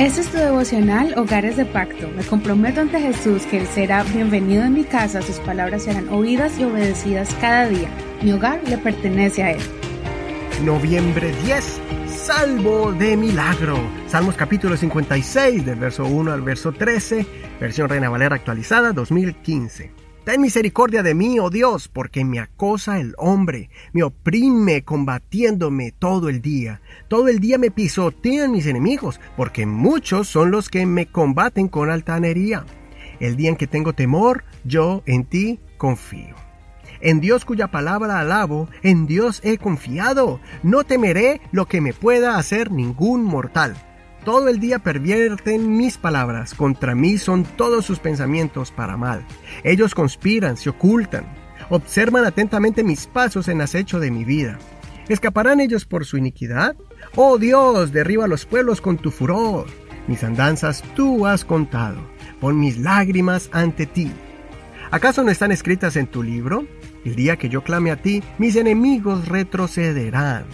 Este es tu devocional Hogares de Pacto. Me comprometo ante Jesús que Él será bienvenido en mi casa, sus palabras serán oídas y obedecidas cada día. Mi hogar le pertenece a Él. Noviembre 10, Salvo de Milagro. Salmos capítulo 56, del verso 1 al verso 13, versión Reina Valera actualizada 2015. Ten misericordia de mí, oh Dios, porque me acosa el hombre, me oprime combatiéndome todo el día. Todo el día me pisotean mis enemigos, porque muchos son los que me combaten con altanería. El día en que tengo temor, yo en ti confío. En Dios cuya palabra alabo, en Dios he confiado. No temeré lo que me pueda hacer ningún mortal. Todo el día pervierten mis palabras, contra mí son todos sus pensamientos para mal. Ellos conspiran, se ocultan, observan atentamente mis pasos en acecho de mi vida. ¿Escaparán ellos por su iniquidad? Oh Dios, derriba los pueblos con tu furor. Mis andanzas tú has contado. Pon mis lágrimas ante ti. ¿Acaso no están escritas en tu libro? El día que yo clame a ti, mis enemigos retrocederán.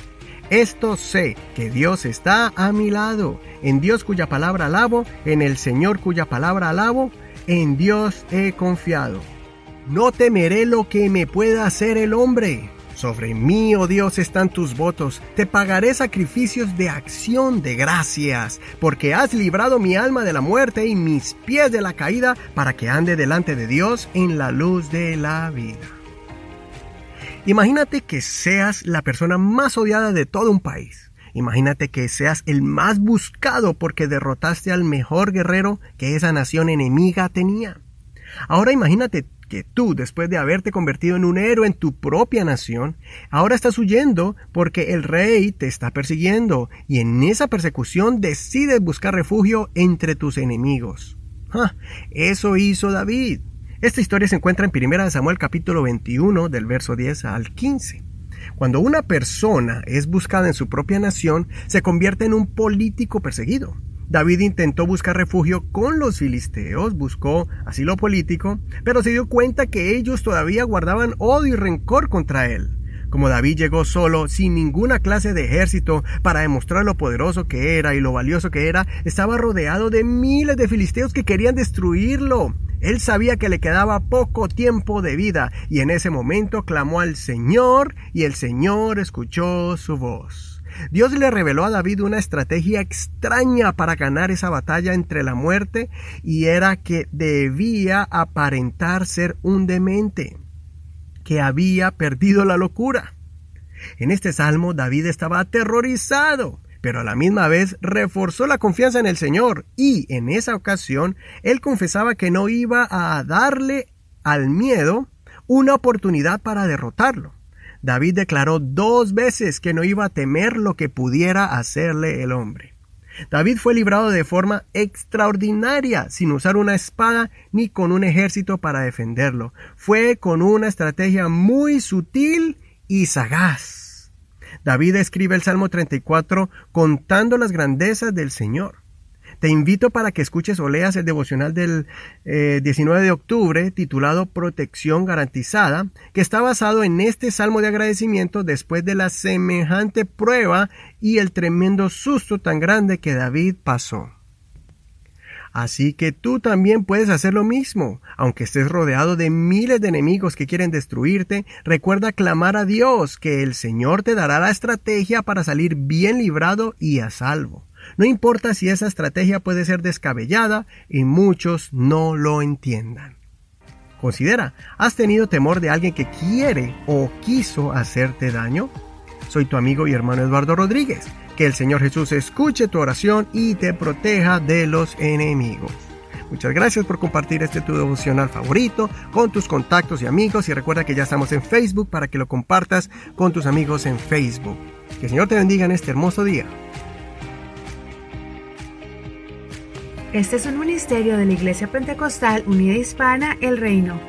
Esto sé, que Dios está a mi lado, en Dios cuya palabra alabo, en el Señor cuya palabra alabo, en Dios he confiado. No temeré lo que me pueda hacer el hombre. Sobre mí, oh Dios, están tus votos. Te pagaré sacrificios de acción de gracias, porque has librado mi alma de la muerte y mis pies de la caída, para que ande delante de Dios en la luz de la vida. Imagínate que seas la persona más odiada de todo un país. Imagínate que seas el más buscado porque derrotaste al mejor guerrero que esa nación enemiga tenía. Ahora imagínate que tú, después de haberte convertido en un héroe en tu propia nación, ahora estás huyendo porque el rey te está persiguiendo y en esa persecución decides buscar refugio entre tus enemigos. Ah, eso hizo David. Esta historia se encuentra en 1 Samuel capítulo 21 del verso 10 al 15. Cuando una persona es buscada en su propia nación, se convierte en un político perseguido. David intentó buscar refugio con los filisteos, buscó asilo político, pero se dio cuenta que ellos todavía guardaban odio y rencor contra él. Como David llegó solo, sin ninguna clase de ejército, para demostrar lo poderoso que era y lo valioso que era, estaba rodeado de miles de filisteos que querían destruirlo. Él sabía que le quedaba poco tiempo de vida y en ese momento clamó al Señor y el Señor escuchó su voz. Dios le reveló a David una estrategia extraña para ganar esa batalla entre la muerte y era que debía aparentar ser un demente, que había perdido la locura. En este salmo David estaba aterrorizado pero a la misma vez reforzó la confianza en el Señor y en esa ocasión él confesaba que no iba a darle al miedo una oportunidad para derrotarlo. David declaró dos veces que no iba a temer lo que pudiera hacerle el hombre. David fue librado de forma extraordinaria, sin usar una espada ni con un ejército para defenderlo. Fue con una estrategia muy sutil y sagaz. David escribe el Salmo 34 contando las grandezas del Señor. Te invito para que escuches o leas el devocional del 19 eh, de octubre titulado Protección garantizada, que está basado en este salmo de agradecimiento después de la semejante prueba y el tremendo susto tan grande que David pasó. Así que tú también puedes hacer lo mismo. Aunque estés rodeado de miles de enemigos que quieren destruirte, recuerda clamar a Dios que el Señor te dará la estrategia para salir bien librado y a salvo. No importa si esa estrategia puede ser descabellada y muchos no lo entiendan. Considera, ¿has tenido temor de alguien que quiere o quiso hacerte daño? Soy tu amigo y hermano Eduardo Rodríguez. Que el Señor Jesús escuche tu oración y te proteja de los enemigos. Muchas gracias por compartir este tu devocional favorito con tus contactos y amigos y recuerda que ya estamos en Facebook para que lo compartas con tus amigos en Facebook. Que el Señor te bendiga en este hermoso día. Este es un ministerio de la Iglesia Pentecostal Unida Hispana El Reino.